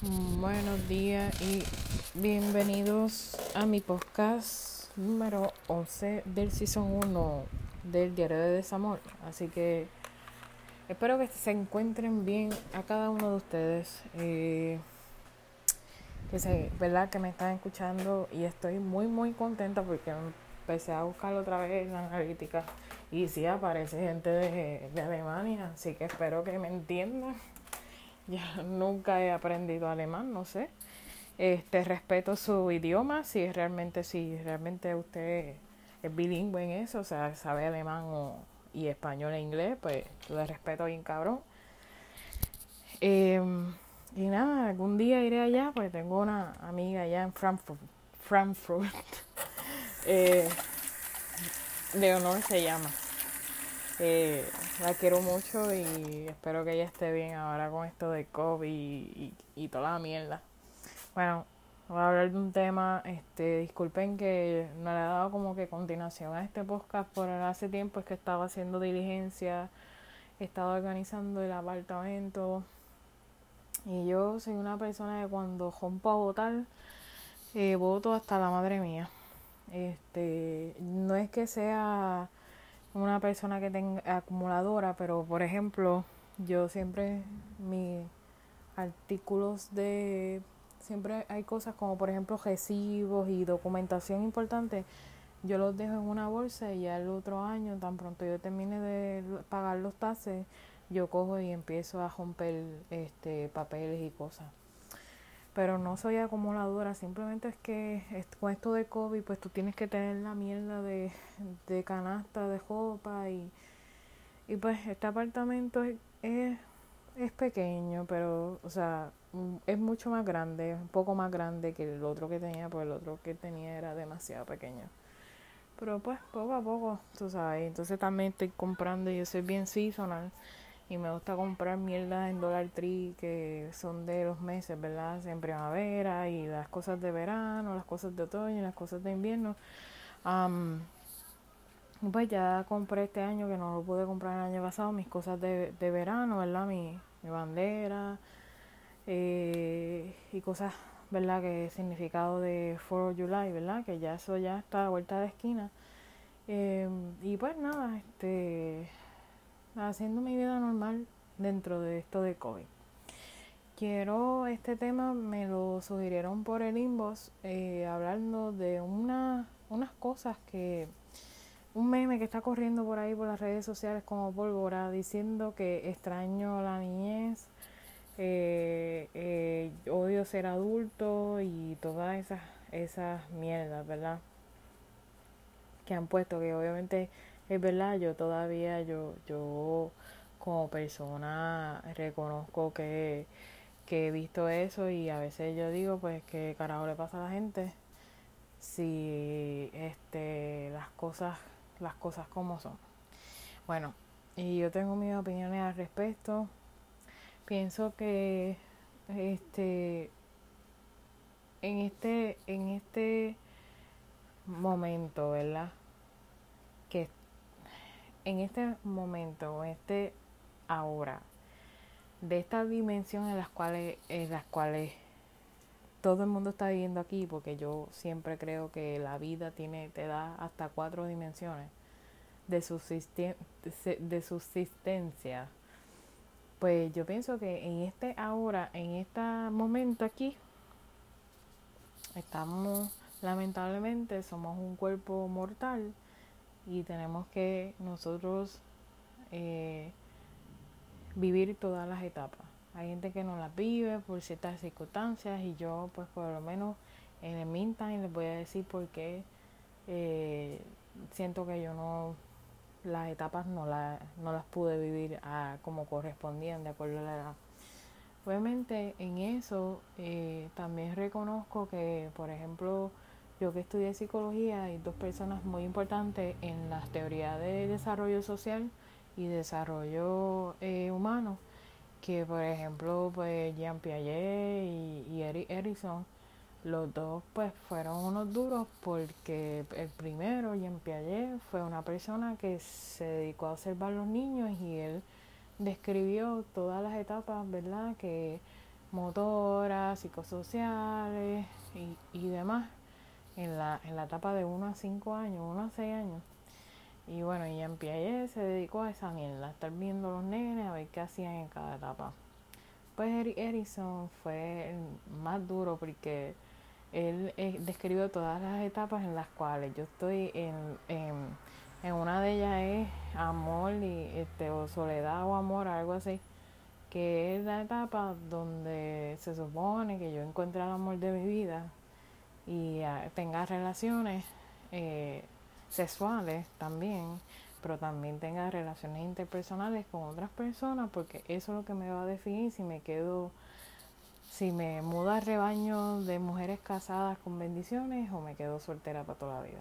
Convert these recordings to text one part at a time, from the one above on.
Buenos días y bienvenidos a mi podcast número 11 del Season 1 del Diario de Desamor. Así que espero que se encuentren bien a cada uno de ustedes. Eh, que sé, verdad que me están escuchando y estoy muy muy contenta porque empecé a buscar otra vez la analítica y sí aparece gente de, de Alemania, así que espero que me entiendan ya nunca he aprendido alemán, no sé. Este respeto su idioma, si realmente, si realmente usted es bilingüe en eso, o sea, sabe alemán y español e inglés, pues le respeto bien cabrón. Em, y nada, algún día iré allá, pues tengo una amiga allá en Frankfurt, Frankfurt. eh, honor se llama. Eh, la quiero mucho y espero que ella esté bien ahora con esto de COVID y, y, toda la mierda. Bueno, voy a hablar de un tema, este, disculpen que no le he dado como que continuación a este podcast por hace tiempo, es que estaba haciendo diligencia, estaba organizando el apartamento y yo soy una persona que cuando rompo a votar, eh, voto hasta la madre mía. Este, no es que sea una persona que tenga acumuladora, pero por ejemplo, yo siempre mis artículos de siempre hay cosas como por ejemplo recibos y documentación importante, yo los dejo en una bolsa y ya el otro año, tan pronto yo termine de pagar los taxes, yo cojo y empiezo a romper este papeles y cosas pero no soy acumuladora, simplemente es que con esto de COVID, pues tú tienes que tener la mierda de, de canasta de ropa y, y pues este apartamento es, es, pequeño, pero, o sea, es mucho más grande, un poco más grande que el otro que tenía, pues el otro que tenía era demasiado pequeño. Pero pues poco a poco, tú sabes, entonces también estoy comprando, yo soy bien seasonal y me gusta comprar mierda en Dollar Tree que son de los meses, ¿verdad? En primavera y las cosas de verano, las cosas de otoño, las cosas de invierno. pues ya compré este año que no lo pude comprar el año pasado, mis cosas de, de verano, ¿verdad? Mi, mi bandera eh, y cosas, ¿verdad? Que significado de 4 July, ¿verdad? Que ya eso ya está a vuelta de esquina. Em, y pues nada, este haciendo mi vida normal dentro de esto de COVID. Quiero, este tema me lo sugirieron por el inbox, eh, hablando de una, unas cosas que, un meme que está corriendo por ahí por las redes sociales como pólvora, diciendo que extraño la niñez, eh, eh, odio ser adulto y todas esas, esas mierdas, ¿verdad? Que han puesto, que obviamente es verdad, yo todavía, yo, yo como persona reconozco que, he visto eso y a veces yo digo pues que carajo le pasa a la gente si este las cosas las cosas como son. Bueno y yo tengo mis opiniones al respecto. Pienso que este en este en este momento verdad que en este momento, en este ahora, de esta dimensión en las cuales, en las cuales todo el mundo está viviendo aquí, porque yo siempre creo que la vida tiene, te da hasta cuatro dimensiones de, de subsistencia. Pues yo pienso que en este ahora, en este momento aquí, estamos, lamentablemente, somos un cuerpo mortal y tenemos que nosotros eh, vivir todas las etapas. Hay gente que no las vive por ciertas circunstancias y yo pues por lo menos en el meantime les voy a decir por qué eh, siento que yo no las etapas no, la, no las pude vivir a, como correspondían de acuerdo a la edad. Obviamente en eso eh, también reconozco que por ejemplo yo que estudié psicología hay dos personas muy importantes en las teorías de desarrollo social y desarrollo eh, humano, que por ejemplo pues Jean Piaget y, y Eric Erickson, los dos pues fueron unos duros porque el primero, Jean Piaget, fue una persona que se dedicó a observar los niños y él describió todas las etapas, ¿verdad? Que motoras, psicosociales y, y demás en la, en la etapa de 1 a 5 años, 1 a 6 años. Y bueno, ella en Piaget se dedicó a esa mierda, a estar viendo los nenes, a ver qué hacían en cada etapa. Pues Eric Erickson fue el más duro porque él eh, describió todas las etapas en las cuales yo estoy en, en, en una de ellas es amor y este, o soledad o amor, algo así que es la etapa donde se supone que yo encuentre el amor de mi vida y ah, tenga relaciones eh, sexuales también, pero también tenga relaciones interpersonales con otras personas, porque eso es lo que me va a definir si me quedo, si me muda al rebaño de mujeres casadas con bendiciones o me quedo soltera para toda la vida.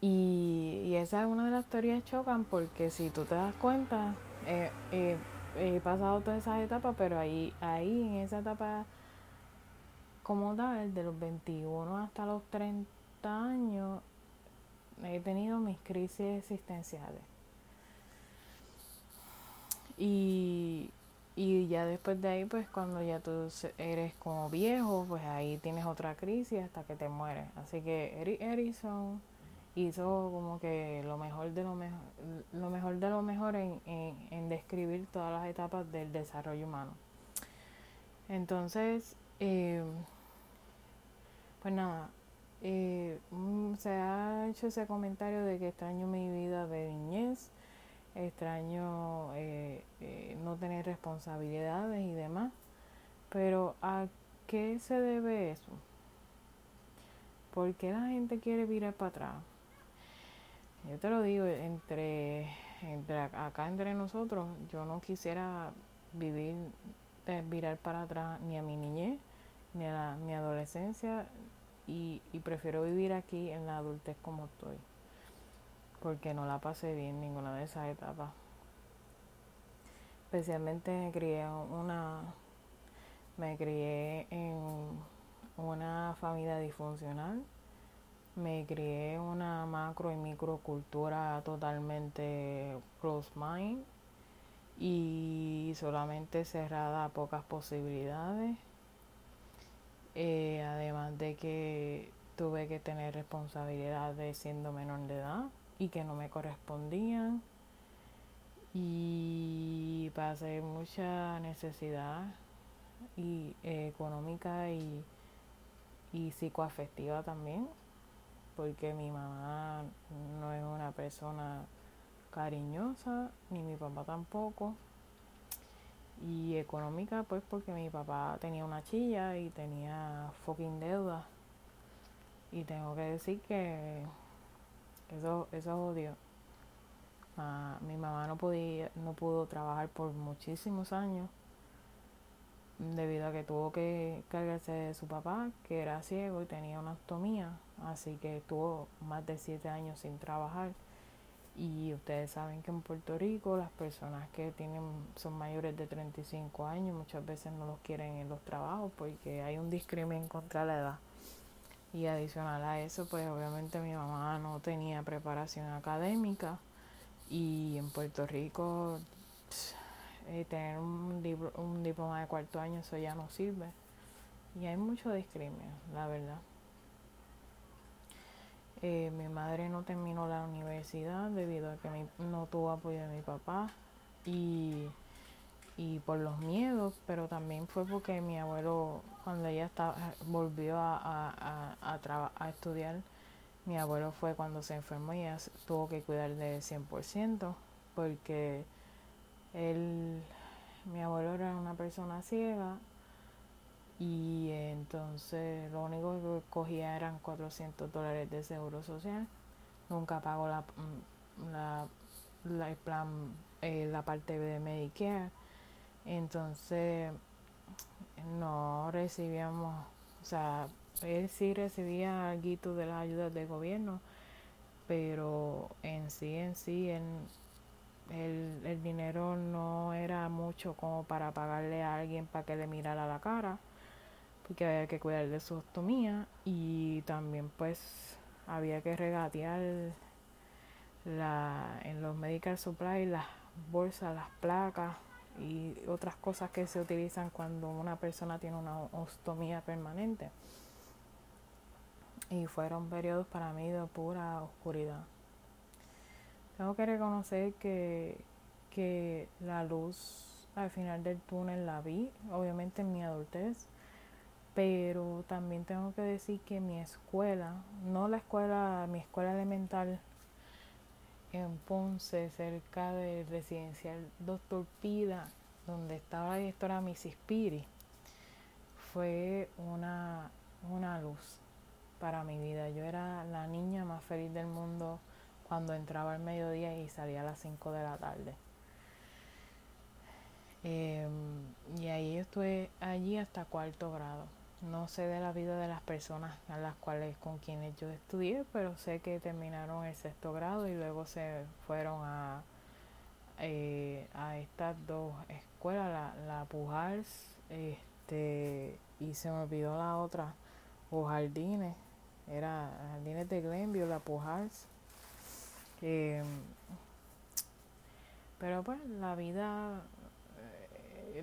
Y, y esa es una de las teorías chocan porque si tú te das cuenta, eh, eh, he pasado todas esas etapas, pero ahí, ahí en esa etapa como tal, de los 21 hasta los 30 años, he tenido mis crisis existenciales. Y, y ya después de ahí, pues cuando ya tú eres como viejo, pues ahí tienes otra crisis hasta que te mueres. Así que Eric hizo como que lo mejor de lo mejor, lo mejor de lo mejor en, en, describir todas las etapas del desarrollo humano. Entonces, eh, pues nada, eh, mm, se ha hecho ese comentario de que extraño mi vida de niñez, extraño eh, no tener responsabilidades y demás, pero ¿a qué se debe eso? ¿Por qué la gente quiere virar para atrás? Yo te lo digo, entre, entre acá entre nosotros, yo no quisiera vivir, virar para atrás ni a mi niñez, ni a mi adolescencia, y, y prefiero vivir aquí en la adultez como estoy, porque no la pasé bien ninguna de esas etapas. Especialmente me crié una, me crié en una familia disfuncional me crié una macro y microcultura totalmente close mind y solamente cerrada a pocas posibilidades. Eh, además de que tuve que tener responsabilidades siendo menor de edad y que no me correspondían y pasé mucha necesidad y eh, económica y, y psicoafectiva también porque mi mamá no es una persona cariñosa, ni mi papá tampoco. Y económica, pues porque mi papá tenía una chilla y tenía fucking deuda. Y tengo que decir que eso, eso odio. mi mamá no podía, no pudo trabajar por muchísimos años debido a que tuvo que cargarse de su papá, que era ciego y tenía una ostomía, así que estuvo más de siete años sin trabajar. Y ustedes saben que en Puerto Rico las personas que tienen son mayores de 35 años muchas veces no los quieren en los trabajos porque hay un discrimen contra la edad. Y adicional a eso, pues obviamente mi mamá no tenía preparación académica y en Puerto Rico eh, tener un, un diploma de cuarto año, eso ya no sirve. Y hay mucho discrimen, la verdad. Eh, mi madre no terminó la universidad debido a que no tuvo apoyo de mi papá y, y por los miedos, pero también fue porque mi abuelo, cuando ella estaba, volvió a, a, a, a estudiar, mi abuelo fue cuando se enfermó y ella tuvo que cuidar de 100% porque él, mi abuelo era una persona ciega y entonces lo único que cogía eran 400 dólares de seguro social. Nunca pagó la, mm, la, el plan, eh, la parte de Medicare. Entonces no recibíamos, o sea, él sí recibía algo de las ayudas del gobierno, pero en sí, en sí, él el, el dinero no era mucho como para pagarle a alguien para que le mirara la cara, porque había que cuidar de su ostomía y también pues había que regatear la, en los medical supplies las bolsas, las placas y otras cosas que se utilizan cuando una persona tiene una ostomía permanente. Y fueron periodos para mí de pura oscuridad. Tengo que reconocer que, que la luz al final del túnel la vi, obviamente en mi adultez, pero también tengo que decir que mi escuela, no la escuela, mi escuela elemental en Ponce, cerca del residencial Doctor Pida, donde estaba la directora Mrs. Piri, fue una, una luz para mi vida. Yo era la niña más feliz del mundo cuando entraba al mediodía y salía a las 5 de la tarde. Em, y ahí estuve allí hasta cuarto grado. No sé de la vida de las personas a las cuales con quienes yo estudié, pero sé que terminaron el sexto grado y luego se fueron a, eh, a estas dos escuelas, la, la Pujals, este, y se me olvidó la otra, o Jardines, era Jardines de Glenview, la Pujals. Eh, pero pues la vida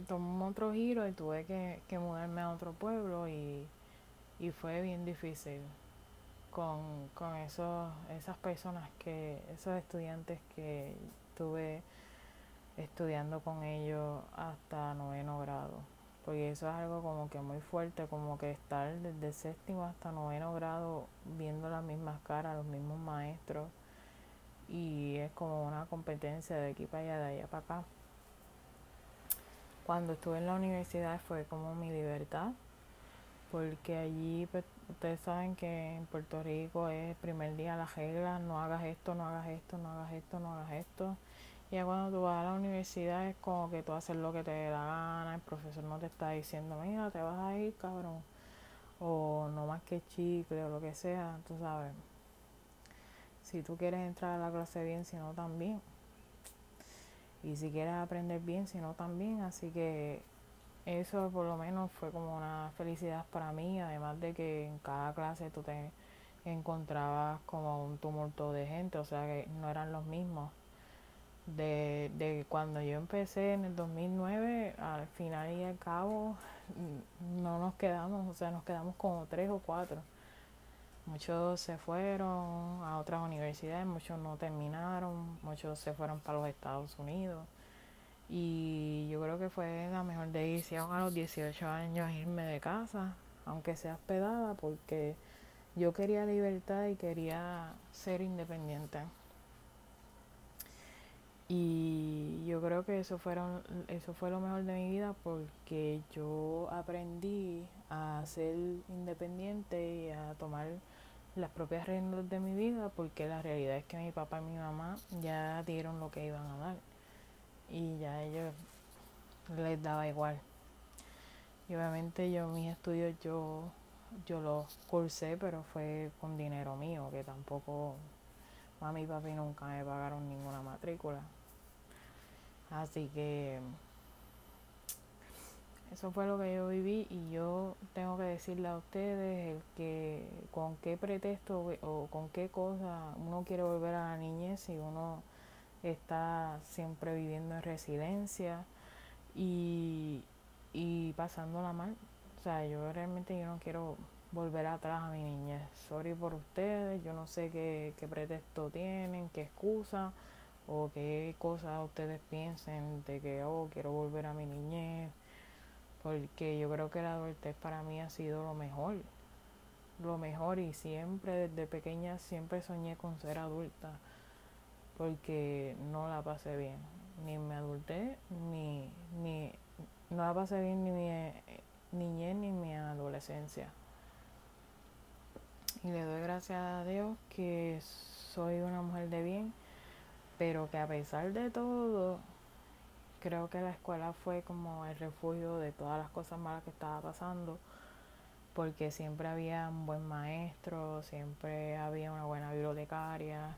tomó otro giro y tuve que, que mudarme a otro pueblo y, y fue bien difícil con, con esos, esas personas que, esos estudiantes que tuve estudiando con ellos hasta noveno grado. Porque eso es algo como que muy fuerte, como que estar desde séptimo hasta noveno grado viendo las mismas caras, los mismos maestros y es como una competencia de aquí para allá, de allá para acá. Cuando estuve en la universidad fue como mi libertad, porque allí pues, ustedes saben que en Puerto Rico es el primer día la regla, no hagas esto, no hagas esto, no hagas esto, no hagas esto. Y ya cuando tú vas a la universidad es como que tú haces lo que te da gana, el profesor no te está diciendo, mira, te vas a ir, cabrón, o no más que chicle o lo que sea, tú sabes si tú quieres entrar a la clase bien, si no también. Y si quieres aprender bien, si no también. Así que eso por lo menos fue como una felicidad para mí, además de que en cada clase tú te encontrabas como un tumulto de gente, o sea que no eran los mismos. De, de cuando yo empecé en el 2009, al final y al cabo, no nos quedamos, o sea, nos quedamos como tres o cuatro. Muchos se fueron a otras universidades, muchos no terminaron, muchos se fueron para los Estados Unidos. Y yo creo que fue la mejor decisión a los 18 años irme de casa, aunque sea hospedada, porque yo quería libertad y quería ser independiente. Y yo creo que eso fueron eso fue lo mejor de mi vida porque yo aprendí a ser independiente y a tomar las propias riendas de mi vida porque la realidad es que mi papá y mi mamá ya dieron lo que iban a dar. Y ya a ellos les daba igual. Y obviamente yo mis estudios yo yo los cursé pero fue con dinero mío que tampoco mami y papi nunca me pagaron ninguna matrícula. Así que eso fue lo que yo viví y yo tengo que decirle a ustedes el que con qué pretexto o con qué cosa uno quiere volver a la niñez si uno está siempre viviendo en residencia y, y pasándola mal. O sea, yo realmente yo no quiero volver atrás a mi niñez. Sorry por ustedes, yo no sé qué, qué pretexto tienen, qué excusa o qué cosa ustedes piensen de que, oh, quiero volver a mi niñez porque yo creo que la adultez para mí ha sido lo mejor, lo mejor y siempre desde pequeña siempre soñé con ser adulta porque no la pasé bien, ni me adulté, ni, ni no la pasé bien ni mi niñez ni mi adolescencia. Y le doy gracias a Dios que soy una mujer de bien, pero que a pesar de todo creo que la escuela fue como el refugio de todas las cosas malas que estaba pasando, porque siempre había un buen maestro, siempre había una buena bibliotecaria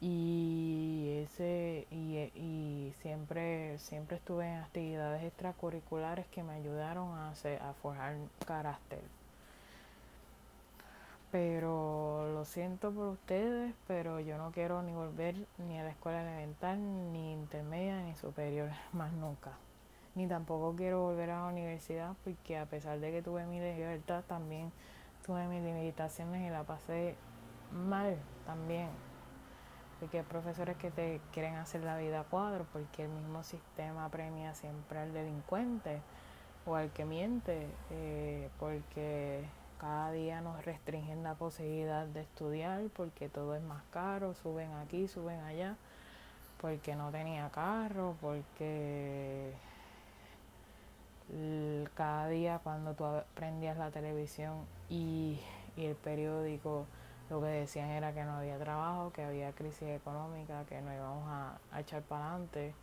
y ese y, y siempre siempre estuve en actividades extracurriculares que me ayudaron a, hacer, a forjar carácter. Pero lo siento por ustedes, pero yo no quiero ni volver ni a la escuela elemental, ni intermedia, ni superior, más nunca. ni tampoco quiero volver a la universidad porque a pesar de que tuve mi libertad también tuve mis limitaciones y la pasé mal también porque hay profesores que te quieren hacer la vida cuadro porque el mismo sistema premia siempre al delincuente o al que miente eh, porque cada día nos restringen la posibilidad de estudiar porque todo es más caro, suben aquí, suben allá, porque no tenía carro, porque cada día cuando tú prendías la televisión y, el periódico lo que decían era que no había trabajo, que había crisis económica, que no íbamos a, echar para adelante.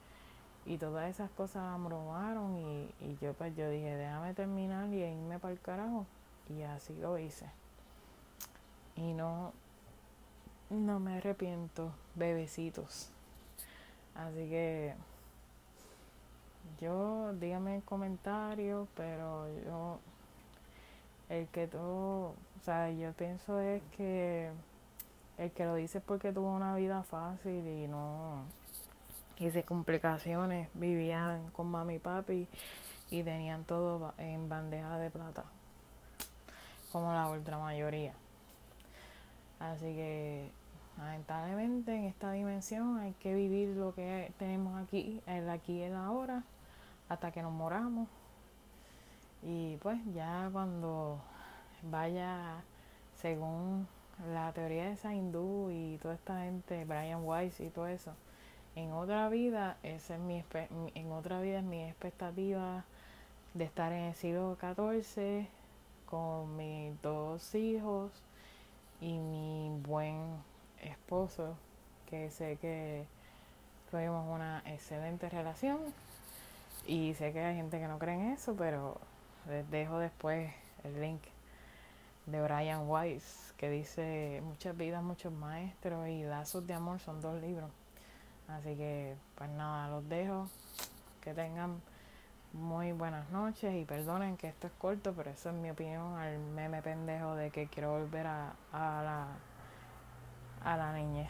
Y todas esas cosas abrumaron y, y yo pues yo dije, déjame terminar y irme para el carajo. Y así lo hice. Y no, no me arrepiento, bebecitos. Así que yo, dígame en comentarios, pero yo, el que todo, o sea, yo pienso es que el que lo dice es porque tuvo una vida fácil y no hice complicaciones, vivían con mami y papi y tenían todo en bandeja de plata, como la ultra mayoría. Así que lamentablemente en esta dimensión hay que vivir lo que tenemos aquí, el aquí y el ahora hasta que nos moramos. Y pues ya cuando vaya, según la teoría de esa hindú y toda esta gente, Brian Weiss y todo eso, en otra vida, esa es mi, en otra vida es mi expectativa de estar en el siglo XIV con mis dos hijos y mi buen esposo, que sé que tuvimos una excelente relación y sé que hay gente que no cree en eso, pero les dejo después el link de Brian Weiss que dice Muchas vidas, muchos maestros y Lazos de Amor son dos libros. Así que pues nada, los dejo. Que tengan muy buenas noches y perdonen que esto es corto, pero eso es mi opinión al meme pendejo de que quiero volver a, a la a la niñez.